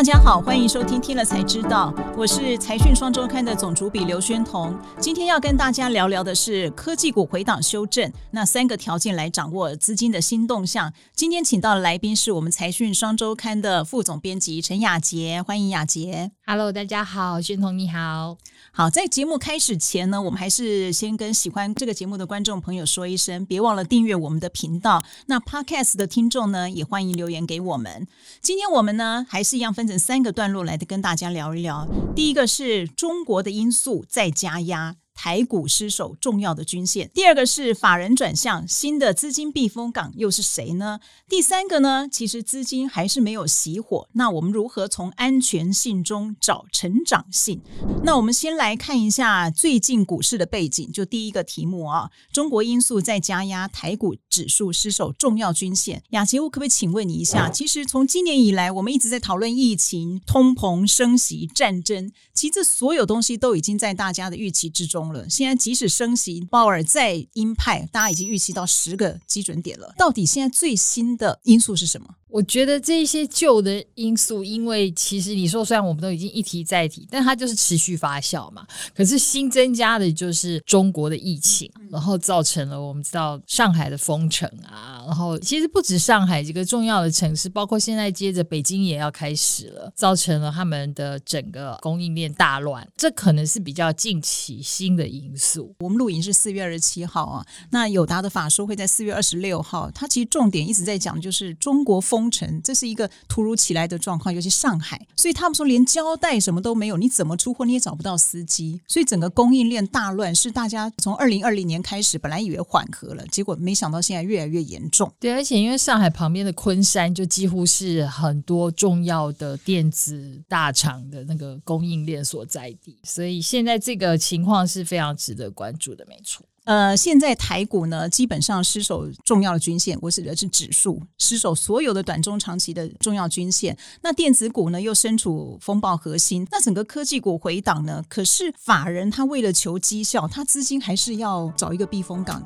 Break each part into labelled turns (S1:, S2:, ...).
S1: 大家好，欢迎收听《听了才知道》，我是财讯双周刊的总主笔刘宣彤。今天要跟大家聊聊的是科技股回档修正，那三个条件来掌握资金的新动向。今天请到的来宾是我们财讯双周刊的副总编辑陈雅洁，欢迎雅洁。
S2: Hello，大家好，宣彤你好。
S1: 好，在节目开始前呢，我们还是先跟喜欢这个节目的观众朋友说一声，别忘了订阅我们的频道。那 Podcast 的听众呢，也欢迎留言给我们。今天我们呢，还是一样分等三个段落来跟大家聊一聊。第一个是中国的因素在加压。台股失守重要的均线。第二个是法人转向，新的资金避风港又是谁呢？第三个呢？其实资金还是没有熄火。那我们如何从安全性中找成长性？那我们先来看一下最近股市的背景。就第一个题目啊，中国因素在加压，台股指数失守重要均线。雅琪，我可不可以请问你一下？其实从今年以来，我们一直在讨论疫情、通膨、升息、战争，其实所有东西都已经在大家的预期之中了。现在即使升息，鲍尔再鹰派，大家已经预期到十个基准点了。到底现在最新的因素是什么？
S2: 我觉得这些旧的因素，因为其实你说虽然我们都已经一提再提，但它就是持续发酵嘛。可是新增加的就是中国的疫情，然后造成了我们知道上海的封城啊，然后其实不止上海这个重要的城市，包括现在接着北京也要开始了，造成了他们的整个供应链大乱。这可能是比较近期新的因素。
S1: 我们录影是四月二十七号啊，那友达的法说会在四月二十六号，它其实重点一直在讲就是中国封。封城，这是一个突如其来的状况，尤其上海，所以他们说连交代什么都没有，你怎么出货你也找不到司机，所以整个供应链大乱，是大家从二零二零年开始本来以为缓和了，结果没想到现在越来越严重。
S2: 对，而且因为上海旁边的昆山就几乎是很多重要的电子大厂的那个供应链所在地，所以现在这个情况是非常值得关注的，没错。
S1: 呃，现在台股呢，基本上失守重要的均线，我指的是指数失守所有的短中长期的重要均线。那电子股呢，又身处风暴核心。那整个科技股回档呢，可是法人他为了求绩效，他资金还是要找一个避风港。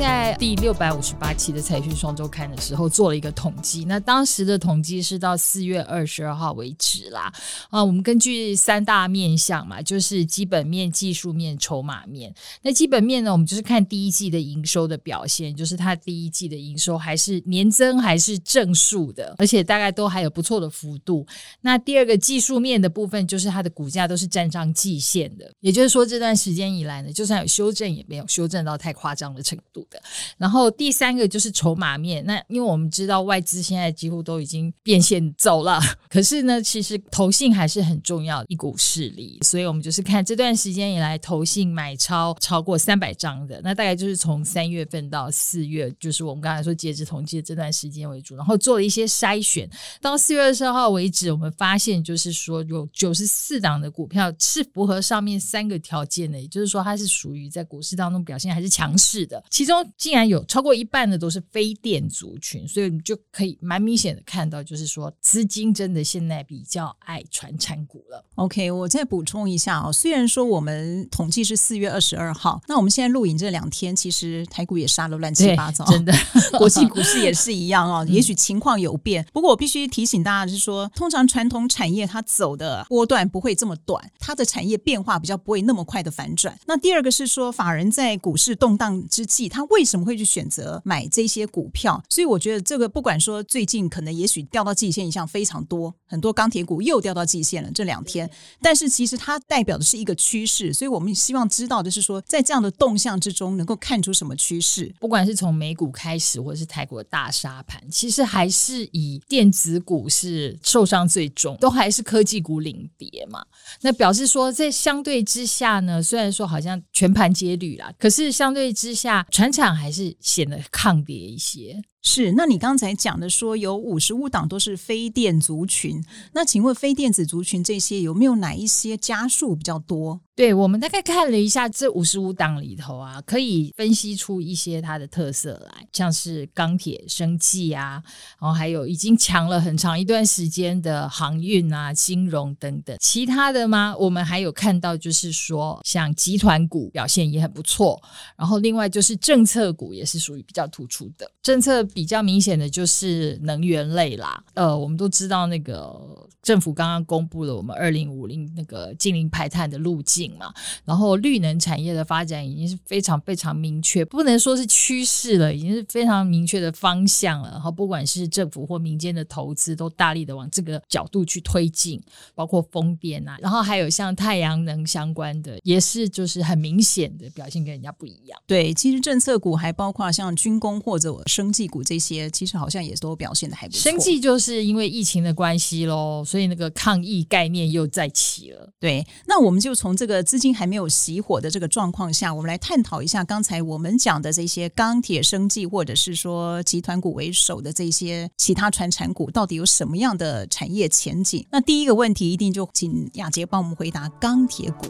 S2: 在第六百五十八期的财讯双周刊的时候做了一个统计，那当时的统计是到四月二十二号为止啦。啊，我们根据三大面向嘛，就是基本面、技术面、筹码面。那基本面呢，我们就是看第一季的营收的表现，就是它第一季的营收还是年增还是正数的，而且大概都还有不错的幅度。那第二个技术面的部分，就是它的股价都是站上季线的，也就是说这段时间以来呢，就算有修正，也没有修正到太夸张的程度。然后第三个就是筹码面，那因为我们知道外资现在几乎都已经变现走了，可是呢，其实投信还是很重要一股势力，所以我们就是看这段时间以来投信买超超过三百张的，那大概就是从三月份到四月，就是我们刚才说截止统计的这段时间为主，然后做了一些筛选，到四月二十号为止，我们发现就是说有九十四档的股票是符合上面三个条件的，也就是说它是属于在股市当中表现还是强势的，其中。竟然有超过一半的都是非电族群，所以你就可以蛮明显的看到，就是说资金真的现在比较爱传产股了。
S1: OK，我再补充一下哦，虽然说我们统计是四月二十二号，那我们现在录影这两天，其实台股也杀了乱七八糟，
S2: 真的，
S1: 国际股市也是一样哦。也许情况有变，不过我必须提醒大家，就是说，通常传统产业它走的波段不会这么短，它的产业变化比较不会那么快的反转。那第二个是说，法人在股市动荡之际，他为什么会去选择买这些股票？所以我觉得这个不管说最近可能也许掉到季线以上非常多，很多钢铁股又掉到季线了这两天，但是其实它代表的是一个趋势，所以我们希望知道的是说，在这样的动向之中能够看出什么趋势？
S2: 不管是从美股开始，或者是泰国的大沙盘，其实还是以电子股是受伤最重，都还是科技股领跌嘛。那表示说，在相对之下呢，虽然说好像全盘皆绿啦，可是相对之下，传产还是显得抗跌一些。
S1: 是，那你刚才讲的说有五十五档都是非电族群，那请问非电子族群这些有没有哪一些家数比较多？
S2: 对，我们大概看了一下这五十五档里头啊，可以分析出一些它的特色来，像是钢铁、生技啊，然后还有已经强了很长一段时间的航运啊、金融等等。其他的吗？我们还有看到就是说，像集团股表现也很不错，然后另外就是政策股也是属于比较突出的。政策比较明显的就是能源类啦，呃，我们都知道那个政府刚刚公布了我们二零五零那个净零排碳的路径。嘛，然后绿能产业的发展已经是非常非常明确，不能说是趋势了，已经是非常明确的方向了。然后不管是政府或民间的投资，都大力的往这个角度去推进，包括风电啊，然后还有像太阳能相关的，也是就是很明显的表现跟人家不一样。
S1: 对，其实政策股还包括像军工或者生技股这些，其实好像也都表现的还不错。
S2: 生计就是因为疫情的关系喽，所以那个抗疫概念又再起了。
S1: 对，那我们就从这个。资金还没有熄火的这个状况下，我们来探讨一下刚才我们讲的这些钢铁、生计，或者是说集团股为首的这些其他传产股，到底有什么样的产业前景？那第一个问题，一定就请雅杰帮我们回答钢铁股。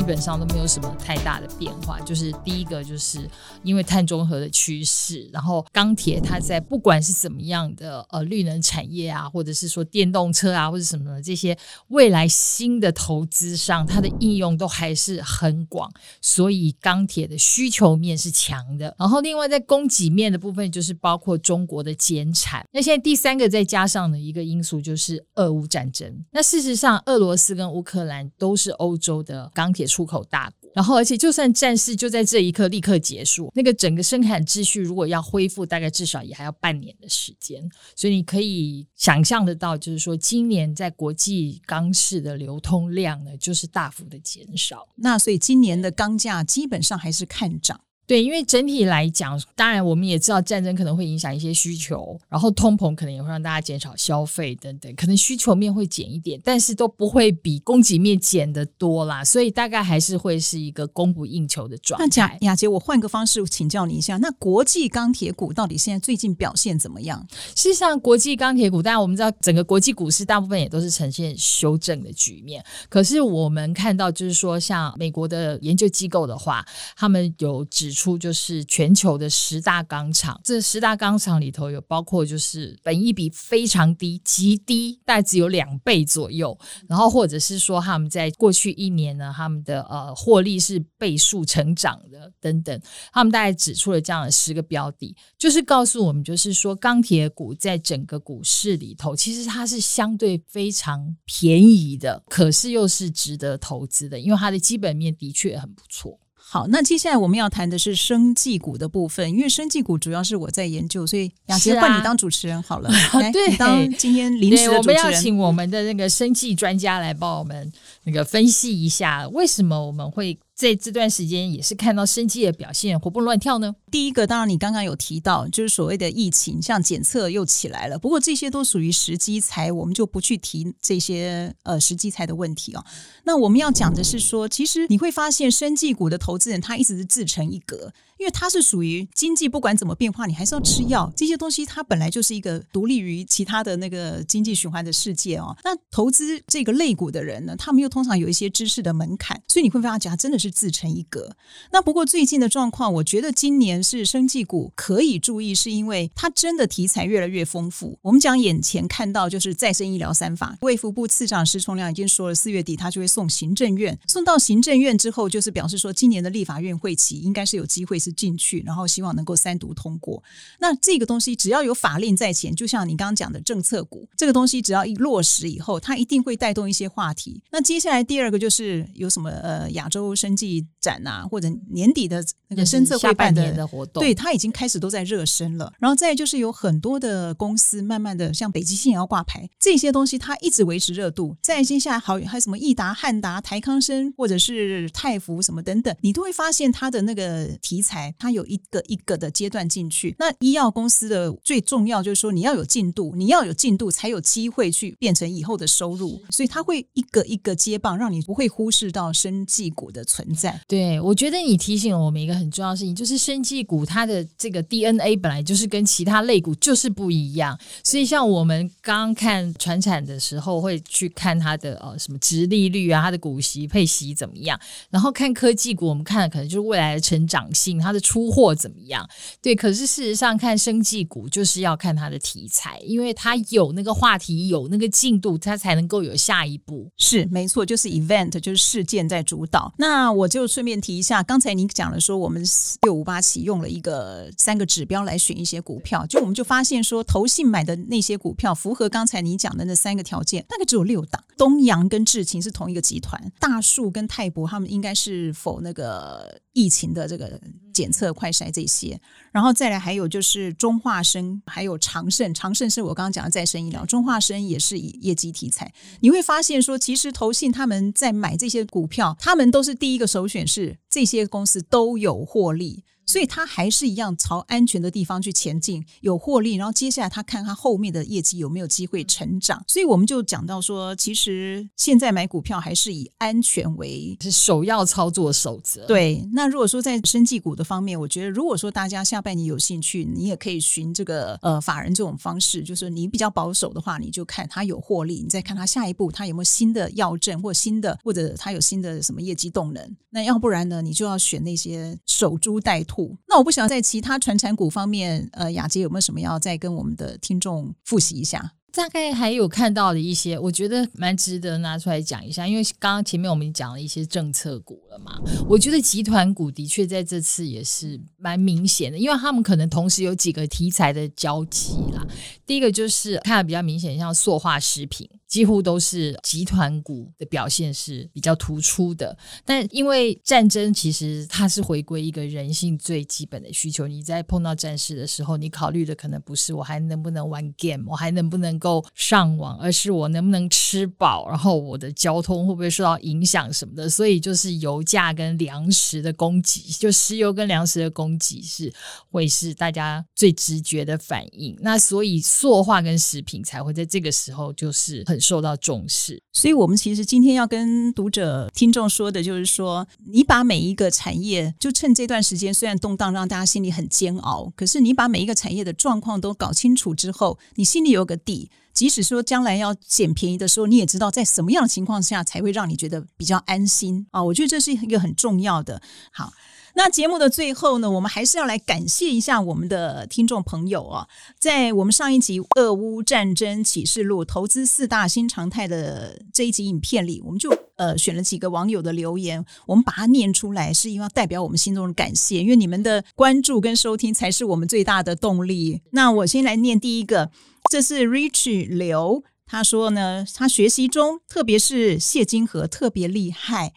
S2: 基本上都没有什么太大的变化，就是第一个就是因为碳中和的趋势，然后钢铁它在不管是怎么样的呃绿能产业啊，或者是说电动车啊或者什么的这些未来新的投资上，它的应用都还是很广，所以钢铁的需求面是强的。然后另外在供给面的部分，就是包括中国的减产。那现在第三个再加上的一个因素就是俄乌战争。那事实上，俄罗斯跟乌克兰都是欧洲的钢铁。出口大国，然后而且就算战事就在这一刻立刻结束，那个整个生产秩序如果要恢复，大概至少也还要半年的时间。所以你可以想象得到，就是说今年在国际钢市的流通量呢，就是大幅的减少。
S1: 那所以今年的钢价基本上还是看涨。
S2: 对，因为整体来讲，当然我们也知道战争可能会影响一些需求，然后通膨可能也会让大家减少消费等等，可能需求面会减一点，但是都不会比供给面减的多啦，所以大概还是会是一个供不应求的状态。
S1: 那贾雅洁，我换个方式请教你一下，那国际钢铁股到底现在最近表现怎么样？
S2: 事实际上，国际钢铁股，当然我们知道整个国际股市大部分也都是呈现修正的局面，可是我们看到就是说，像美国的研究机构的话，他们有指出。出就是全球的十大钢厂，这十大钢厂里头有包括就是本益比非常低、极低，大概只有两倍左右，然后或者是说他们在过去一年呢，他们的呃获利是倍数成长的等等，他们大概指出了这样的十个标的，就是告诉我们，就是说钢铁股在整个股市里头，其实它是相对非常便宜的，可是又是值得投资的，因为它的基本面的确很不错。
S1: 好，那接下来我们要谈的是生技股的部分，因为生技股主要是我在研究，所以雅琪换你当主持人好了，
S2: 啊、来，
S1: 对，当今天临时的主持人，
S2: 我们要请我们的那个生技专家来帮我们那个分析一下，为什么我们会。在这段时间也是看到生技的表现活蹦乱跳呢。
S1: 第一个，当然你刚刚有提到，就是所谓的疫情，像检测又起来了。不过这些都属于时机财，我们就不去提这些呃时机财的问题哦。那我们要讲的是说，其实你会发现生技股的投资人他一直是自成一格。因为它是属于经济，不管怎么变化，你还是要吃药。这些东西它本来就是一个独立于其他的那个经济循环的世界哦。那投资这个类股的人呢，他们又通常有一些知识的门槛，所以你会发现它真的是自成一格。那不过最近的状况，我觉得今年是生技股可以注意，是因为它真的题材越来越丰富。我们讲眼前看到就是再生医疗三法，卫福部次长施崇亮已经说了，四月底他就会送行政院，送到行政院之后，就是表示说今年的立法院会期应该是有机会是。进去，然后希望能够三读通过。那这个东西只要有法令在前，就像你刚刚讲的政策股，这个东西只要一落实以后，它一定会带动一些话题。那接下来第二个就是有什么呃亚洲生技展啊，或者年底的那个生策会办的，
S2: 的活动，
S1: 对，它已经开始都在热身了。然后再就是有很多的公司慢慢的像北极星也要挂牌，这些东西它一直维持热度。再接下来好还有什么益达、汉达、台康生或者是泰福什么等等，你都会发现它的那个题材。台，它有一个一个的阶段进去。那医药公司的最重要就是说，你要有进度，你要有进度才有机会去变成以后的收入。所以它会一个一个接棒，让你不会忽视到生技股的存在。
S2: 对，我觉得你提醒了我们一个很重要的事情，就是生技股它的这个 DNA 本来就是跟其他类股就是不一样。所以像我们刚看传产的时候，会去看它的呃什么殖利率啊，它的股息配息怎么样，然后看科技股，我们看的可能就是未来的成长性，它的出货怎么样。对，可是事实上看生技股就是要看它的题材，因为它有那个话题，有那个进度，它才能够有下一步。
S1: 是没错，就是 event 就是事件在主导。那我就顺便提一下，刚才你讲了说我们六五八起用了一个三个指标来选一些股票，就我们就发现说投信买的那些股票符合刚才你讲的那三个条件，大概只有六档。东阳跟智勤是同一个集团，大树跟泰博他们应该是否那个疫情的这个检测快筛这些，然后再来还有就是中化生，还有长盛，长盛是我刚刚讲的再生医疗，中化生也是以业绩题材。你会发现说，其实投信他们在买这些股票，他们都是第一个首选是这些公司都有获利。所以他还是一样朝安全的地方去前进，有获利，然后接下来他看他后面的业绩有没有机会成长。所以我们就讲到说，其实现在买股票还是以安全为
S2: 是首要操作守则。
S1: 对，那如果说在生技股的方面，我觉得如果说大家下半年有兴趣，你也可以循这个呃法人这种方式，就是你比较保守的话，你就看他有获利，你再看他下一步他有没有新的药证或新的或者他有新的什么业绩动能。那要不然呢，你就要选那些守株待兔。那我不晓得在其他传产股方面，呃，雅洁有没有什么要再跟我们的听众复习一下？
S2: 大概还有看到的一些，我觉得蛮值得拿出来讲一下，因为刚刚前面我们讲了一些政策股了嘛，我觉得集团股的确在这次也是蛮明显的，因为他们可能同时有几个题材的交集啦。第一个就是看的比较明显，像塑化食品。几乎都是集团股的表现是比较突出的，但因为战争，其实它是回归一个人性最基本的需求。你在碰到战事的时候，你考虑的可能不是我还能不能玩 game，我还能不能够上网，而是我能不能吃饱，然后我的交通会不会受到影响什么的。所以就是油价跟粮食的供给，就石油跟粮食的供给是会是大家最直觉的反应。那所以塑化跟食品才会在这个时候就是很。受到重视，
S1: 所以我们其实今天要跟读者、听众说的，就是说，你把每一个产业，就趁这段时间虽然动荡，让大家心里很煎熬，可是你把每一个产业的状况都搞清楚之后，你心里有个底，即使说将来要捡便宜的时候，你也知道在什么样的情况下才会让你觉得比较安心啊。我觉得这是一个很重要的。好。那节目的最后呢，我们还是要来感谢一下我们的听众朋友哦。在我们上一集《俄乌战争启示录：投资四大新常态》的这一集影片里，我们就呃选了几个网友的留言，我们把它念出来，是因为代表我们心中的感谢，因为你们的关注跟收听才是我们最大的动力。那我先来念第一个，这是 Rich 刘，他说呢，他学习中，特别是谢金河特别厉害。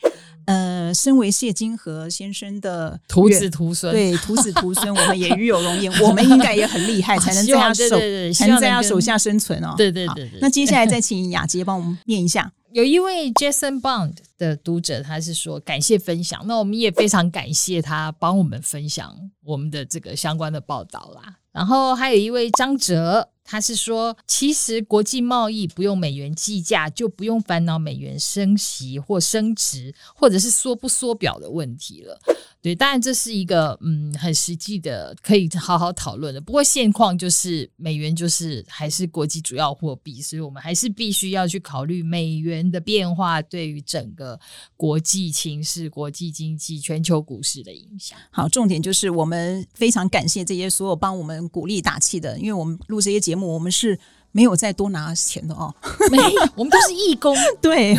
S1: 呃，身为谢金河先生的
S2: 徒子徒孙，
S1: 对徒子徒孙，我们也与有荣焉。我们应该也很厉害，才能在他手，才能在他手下生存哦。
S2: 对对对对。
S1: 那接下来再 请雅洁帮我们念一下。
S2: 有一位 Jason Bond 的读者，他是说感谢分享，那我们也非常感谢他帮我们分享我们的这个相关的报道啦。然后还有一位张哲。他是说，其实国际贸易不用美元计价，就不用烦恼美元升息或升值，或者是缩不缩表的问题了。对，当然这是一个嗯很实际的，可以好好讨论的。不过现况就是美元就是还是国际主要货币，所以我们还是必须要去考虑美元的变化对于整个国际情势、国际经济、全球股市的影响。
S1: 好，重点就是我们非常感谢这些所有帮我们鼓励打气的，因为我们录这些节目，我们是。没有再多拿钱的哦，
S2: 没有，我们都是义工。
S1: 对，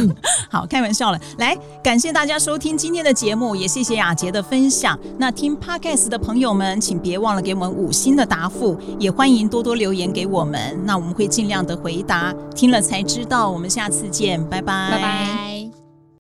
S1: 好，开玩笑了。来，感谢大家收听今天的节目，也谢谢雅洁的分享。那听 Podcast 的朋友们，请别忘了给我们五星的答复，也欢迎多多留言给我们，那我们会尽量的回答。听了才知道，我们下次见，拜拜。拜拜。